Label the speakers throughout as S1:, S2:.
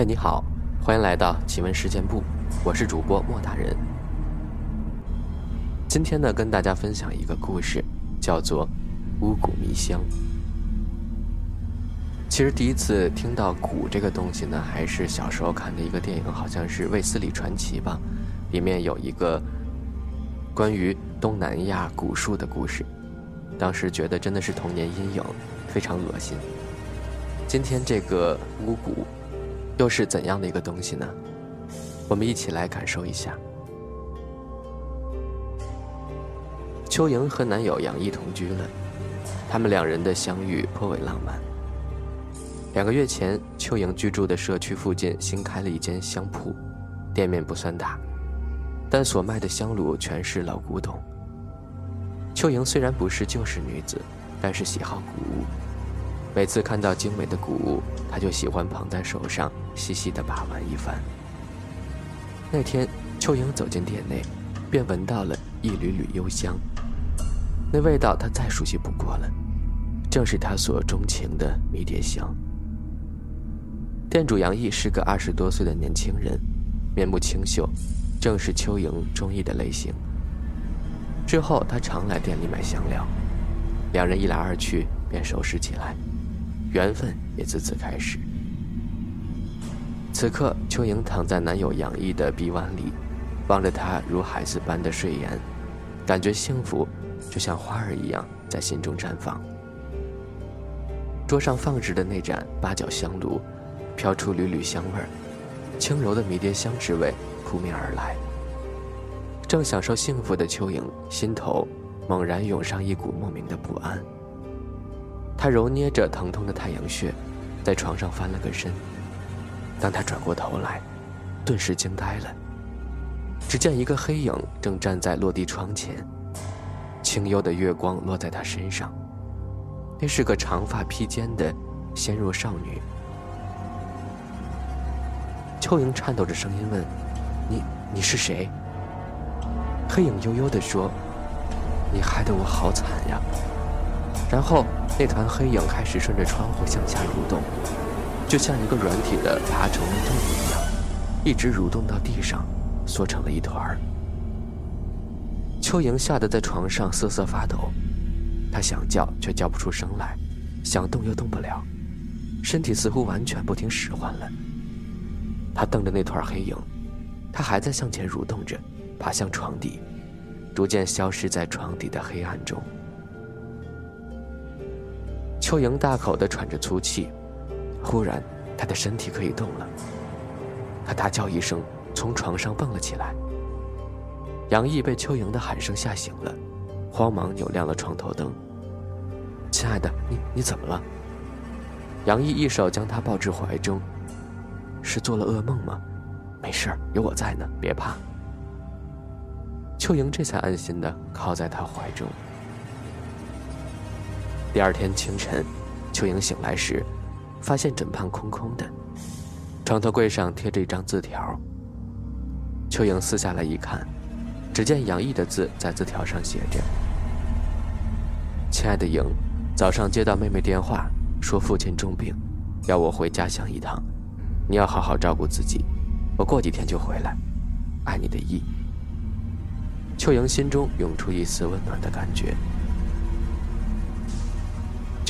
S1: 嗨，你好，欢迎来到奇闻事件部，我是主播莫大人。今天呢，跟大家分享一个故事，叫做《巫蛊迷香》。其实第一次听到蛊这个东西呢，还是小时候看的一个电影，好像是《卫斯理传奇》吧，里面有一个关于东南亚蛊术的故事。当时觉得真的是童年阴影，非常恶心。今天这个巫蛊又是怎样的一个东西呢？我们一起来感受一下。秋莹和男友杨毅同居了，他们两人的相遇颇为浪漫。两个月前，秋莹居住的社区附近新开了一间香铺，店面不算大，但所卖的香炉全是老古董。秋莹虽然不是旧式女子，但是喜好古物。每次看到精美的古物，他就喜欢捧在手上，细细的把玩一番。那天，秋莹走进店内，便闻到了一缕缕幽香。那味道她再熟悉不过了，正是她所钟情的迷迭香。店主杨毅是个二十多岁的年轻人，面目清秀，正是秋莹中意的类型。之后，他常来店里买香料，两人一来二去便熟识起来，缘分也自此开始。此刻，秋莹躺在男友杨毅的臂弯里，望着他如孩子般的睡颜，感觉幸福就像花儿一样在心中绽放。桌上放置的那盏八角香炉，飘出缕缕香味儿，轻柔的迷迭香之味扑面而来。正享受幸福的秋莹，心头猛然涌上一股莫名的不安。他揉捏着疼痛的太阳穴，在床上翻了个身。当他转过头来，顿时惊呆了。只见一个黑影正站在落地窗前，清幽的月光落在他身上。那是个长发披肩的纤弱少女。秋莹颤抖着声音问：“你，你是谁？”黑影悠悠地说：“你害得我好惨呀。”然后那团黑影开始顺着窗户向下蠕动，就像一个软体的爬虫动物一样，一直蠕动到地上，缩成了一团儿。秋莹吓得在床上瑟瑟发抖，她想叫却叫不出声来，想动又动不了，身体似乎完全不听使唤了。她瞪着那团黑影，它还在向前蠕动着。爬向床底，逐渐消失在床底的黑暗中。秋莹大口的喘着粗气，忽然，她的身体可以动了。她大叫一声，从床上蹦了起来。杨毅被秋莹的喊声吓醒了，慌忙扭亮了床头灯。“亲爱的，你你怎么了？”杨毅一手将她抱至怀中。“是做了噩梦吗？没事有我在呢，别怕。”秋莹这才安心的靠在他怀中。第二天清晨，秋莹醒来时，发现枕畔空空的，床头柜上贴着一张字条。秋莹撕下来一看，只见杨毅的字在字条上写着：“亲爱的莹，早上接到妹妹电话，说父亲重病，要我回家乡一趟，你要好好照顾自己，我过几天就回来，爱你的意。”秋莹心中涌出一丝温暖的感觉。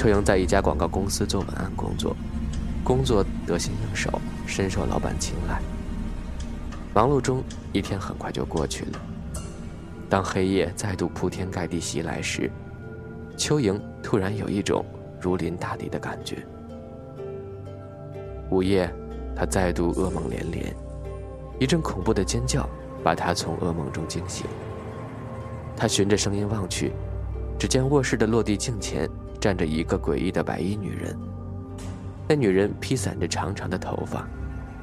S1: 秋莹在一家广告公司做文案工作，工作得心应手，深受老板青睐。忙碌中，一天很快就过去了。当黑夜再度铺天盖地袭来时，秋莹突然有一种如临大敌的感觉。午夜，她再度噩梦连连，一阵恐怖的尖叫把她从噩梦中惊醒。她循着声音望去，只见卧室的落地镜前站着一个诡异的白衣女人。那女人披散着长长的头发，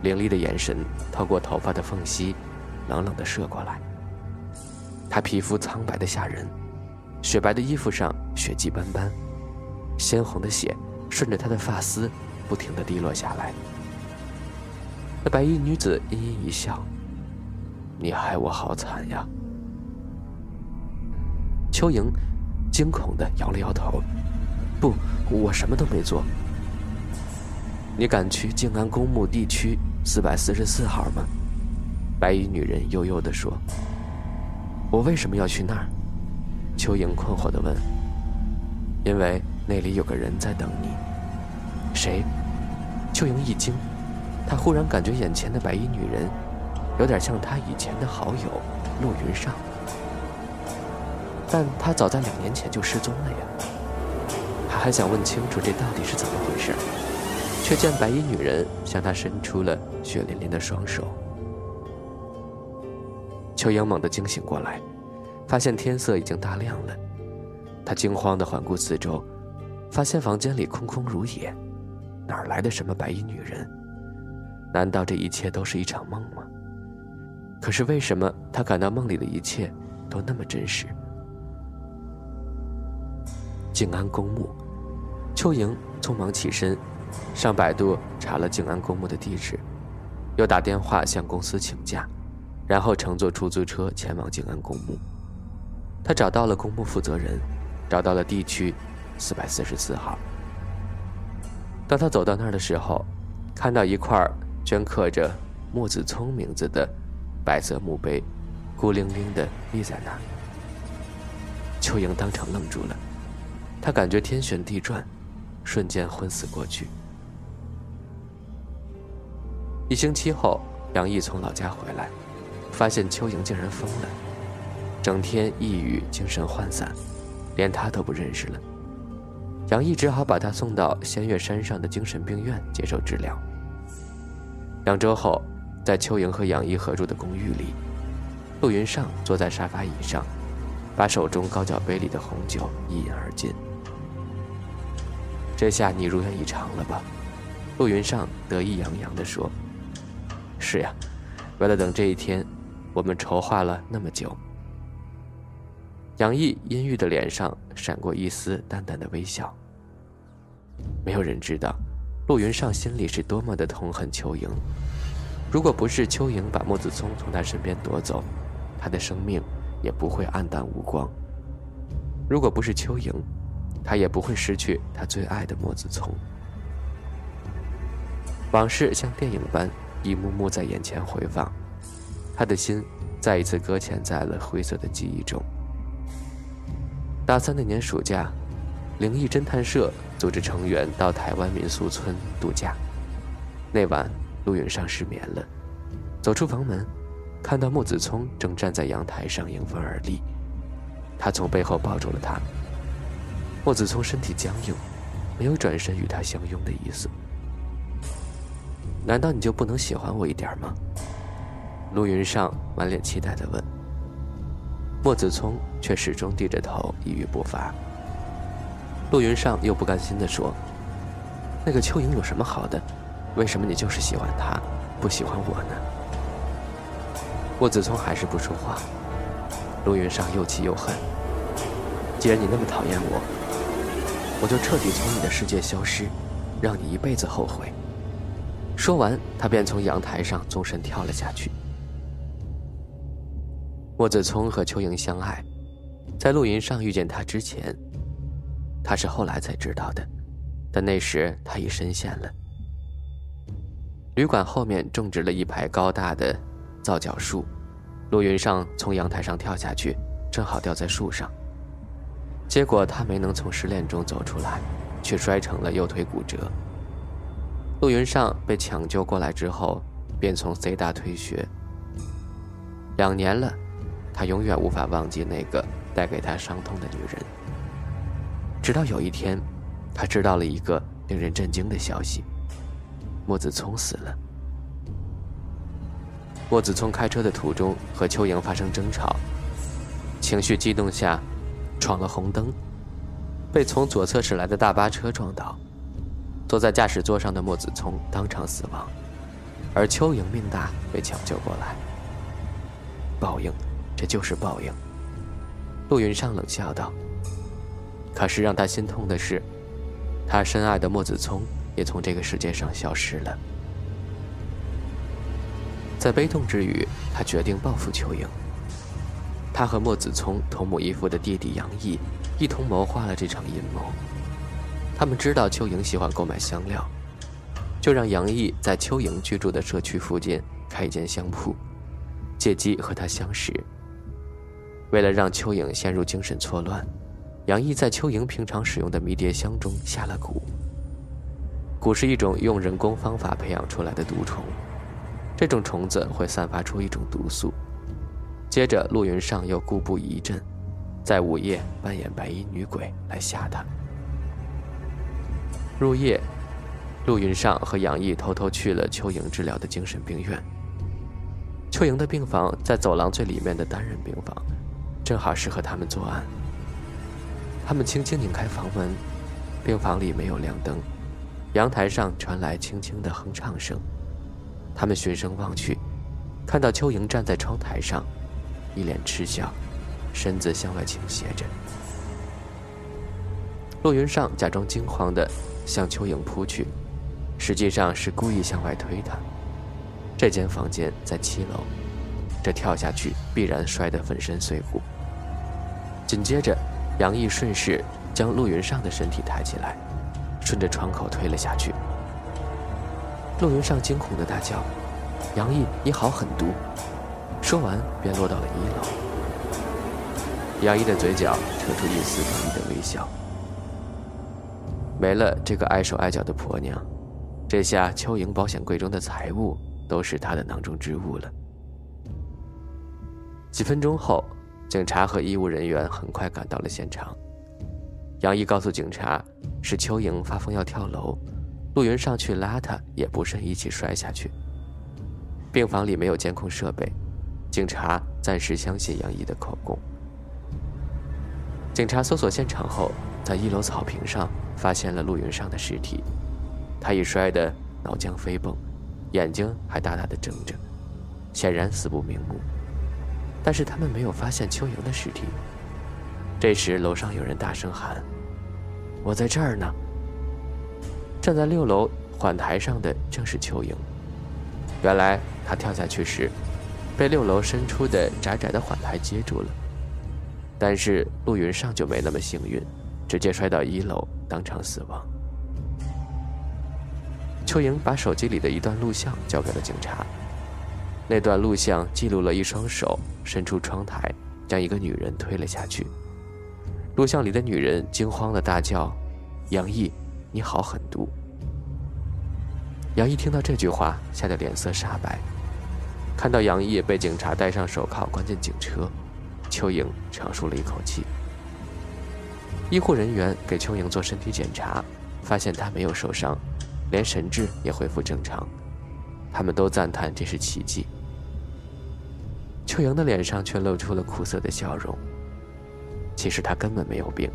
S1: 凌厉的眼神透过头发的缝隙，冷冷地射过来。她皮肤苍白的吓人，雪白的衣服上血迹斑斑，鲜红的血顺着她的发丝不停地滴落下来。那白衣女子阴阴一笑：“你害我好惨呀。”秋莹惊恐地摇了摇头：“不，我什么都没做。你敢去静安公墓地区四百四十四号吗？白衣女人悠悠地说：“我为什么要去那儿？”秋莹困惑地问。“因为那里有个人在等你。”谁？秋莹一惊，她忽然感觉眼前的白衣女人，有点像她以前的好友陆云上。但她早在两年前就失踪了呀。还想问清楚这到底是怎么回事，却见白衣女人向他伸出了血淋淋的双手。秋英猛地惊醒过来，发现天色已经大亮了。他惊慌地环顾四周，发现房间里空空如也，哪来的什么白衣女人？难道这一切都是一场梦吗？可是为什么他感到梦里的一切都那么真实？静安公墓，秋莹匆忙起身，上百度查了静安公墓的地址，又打电话向公司请假，然后乘坐出租车前往静安公墓。他找到了公墓负责人，找到了地区四百四十四号。当他走到那儿的时候，看到一块镌刻着莫子聪名字的白色墓碑，孤零零地立在那儿。秋莹当场愣住了。他感觉天旋地转，瞬间昏死过去。一星期后，杨毅从老家回来，发现邱莹竟然疯了，整天抑郁、精神涣散，连他都不认识了。杨毅只好把他送到仙岳山上的精神病院接受治疗。两周后，在邱莹和杨毅合住的公寓里，陆云上坐在沙发椅上，把手中高脚杯里的红酒一饮而尽。这下你如愿以偿了吧？陆云上得意洋洋地说：“是呀，为了等这一天，我们筹划了那么久。”杨毅阴郁的脸上闪过一丝淡淡的微笑。没有人知道，陆云上心里是多么的痛恨邱莹。如果不是邱莹把莫子聪从他身边夺走，他的生命也不会黯淡无光。如果不是邱莹，他也不会失去他最爱的莫子聪。往事像电影般一幕幕在眼前回放，他的心再一次搁浅在了灰色的记忆中。大三那年暑假，灵异侦探社组织成员到台湾民宿村度假。那晚，陆云上失眠了，走出房门，看到莫子聪正站在阳台上迎风而立，他从背后抱住了他。莫子聪身体僵硬，没有转身与他相拥的意思。难道你就不能喜欢我一点吗？陆云上满脸期待地问。莫子聪却始终低着头，一语不发。陆云上又不甘心地说：“那个邱莹有什么好的？为什么你就是喜欢她，不喜欢我呢？”莫子聪还是不说话。陆云上又气又恨。既然你那么讨厌我，我就彻底从你的世界消失，让你一辈子后悔。说完，他便从阳台上纵身跳了下去。莫子聪和邱莹相爱，在陆云上遇见他之前，他是后来才知道的，但那时他已深陷了。旅馆后面种植了一排高大的皂角树，陆云上从阳台上跳下去，正好掉在树上。结果他没能从失恋中走出来，却摔成了右腿骨折。陆云上被抢救过来之后，便从 C 大退学。两年了，他永远无法忘记那个带给他伤痛的女人。直到有一天，他知道了一个令人震惊的消息：莫子聪死了。莫子聪开车的途中和邱莹发生争吵，情绪激动下。闯了红灯，被从左侧驶来的大巴车撞倒，坐在驾驶座上的莫子聪当场死亡，而邱莹命大被抢救过来。报应，这就是报应。陆云上冷笑道。可是让他心痛的是，他深爱的莫子聪也从这个世界上消失了。在悲痛之余，他决定报复邱莹。他和莫子聪同母异父的弟弟杨毅，一同谋划了这场阴谋。他们知道邱莹喜欢购买香料，就让杨毅在邱莹居住的社区附近开一间香铺，借机和她相识。为了让邱莹陷入精神错乱，杨毅在邱莹平常使用的迷迭香中下了蛊。蛊是一种用人工方法培养出来的毒虫，这种虫子会散发出一种毒素。接着，陆云上又故布疑阵，在午夜扮演白衣女鬼来吓他。入夜，陆云上和杨毅偷偷去了邱莹治疗的精神病院。邱莹的病房在走廊最里面的单人病房，正好适合他们作案。他们轻轻拧开房门，病房里没有亮灯，阳台上传来轻轻的哼唱声。他们循声望去，看到邱莹站在窗台上，一脸嗤笑，身子向外倾斜着。陆云上假装惊慌的。向蚯蚓扑去，实际上是故意向外推他。这间房间在七楼，这跳下去必然摔得粉身碎骨。紧接着，杨毅顺势将陆云上的身体抬起来，顺着窗口推了下去。陆云上惊恐的大叫：“杨毅，你好狠毒！”说完便落到了一楼。杨毅的嘴角扯出一丝得意的微笑。没了这个碍手碍脚的婆娘，这下邱莹保险柜中的财物都是她的囊中之物了。几分钟后，警察和医务人员很快赶到了现场。杨毅告诉警察，是邱莹发疯要跳楼，陆云上去拉她，也不慎一起摔下去。病房里没有监控设备，警察暂时相信杨毅的口供。警察搜索现场后，在一楼草坪上。发现了陆云上的尸体，他已摔得脑浆飞迸，眼睛还大大的睁着，显然死不瞑目。但是他们没有发现邱莹的尸体。这时楼上有人大声喊：“我在这儿呢！”站在六楼缓台上的正是邱莹。原来他跳下去时，被六楼伸出的窄窄的缓台接住了。但是陆云上就没那么幸运。直接摔到一楼，当场死亡。邱莹把手机里的一段录像交给了警察。那段录像记录了一双手伸出窗台，将一个女人推了下去。录像里的女人惊慌的大叫：“杨毅，你好狠毒！”杨毅听到这句话，吓得脸色煞白。看到杨毅被警察戴上手铐关进警车，邱莹长舒了一口气。医护人员给邱莹做身体检查，发现她没有受伤，连神志也恢复正常。他们都赞叹这是奇迹。邱莹的脸上却露出了苦涩的笑容。其实她根本没有病，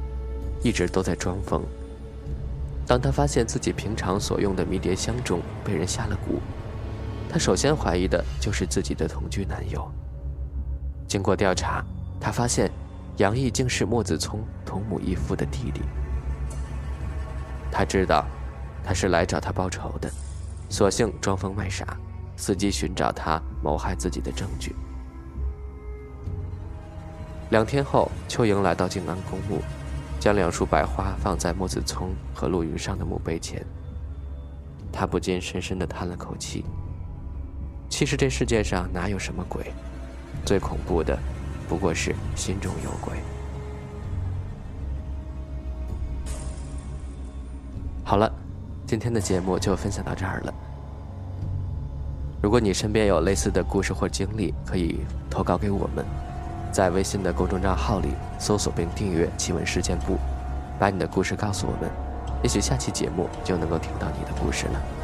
S1: 一直都在装疯。当她发现自己平常所用的迷迭香中被人下了蛊，她首先怀疑的就是自己的同居男友。经过调查，她发现。杨毅竟是莫子聪同母异父的弟弟。他知道，他是来找他报仇的，索性装疯卖傻，伺机寻找他谋害自己的证据。两天后，邱莹来到静安公墓，将两束白花放在莫子聪和陆云上的墓碑前。他不禁深深的叹了口气。其实这世界上哪有什么鬼，最恐怖的。不过是心中有鬼。好了，今天的节目就分享到这儿了。如果你身边有类似的故事或经历，可以投稿给我们，在微信的公众账号里搜索并订阅“奇闻事件部”，把你的故事告诉我们，也许下期节目就能够听到你的故事了。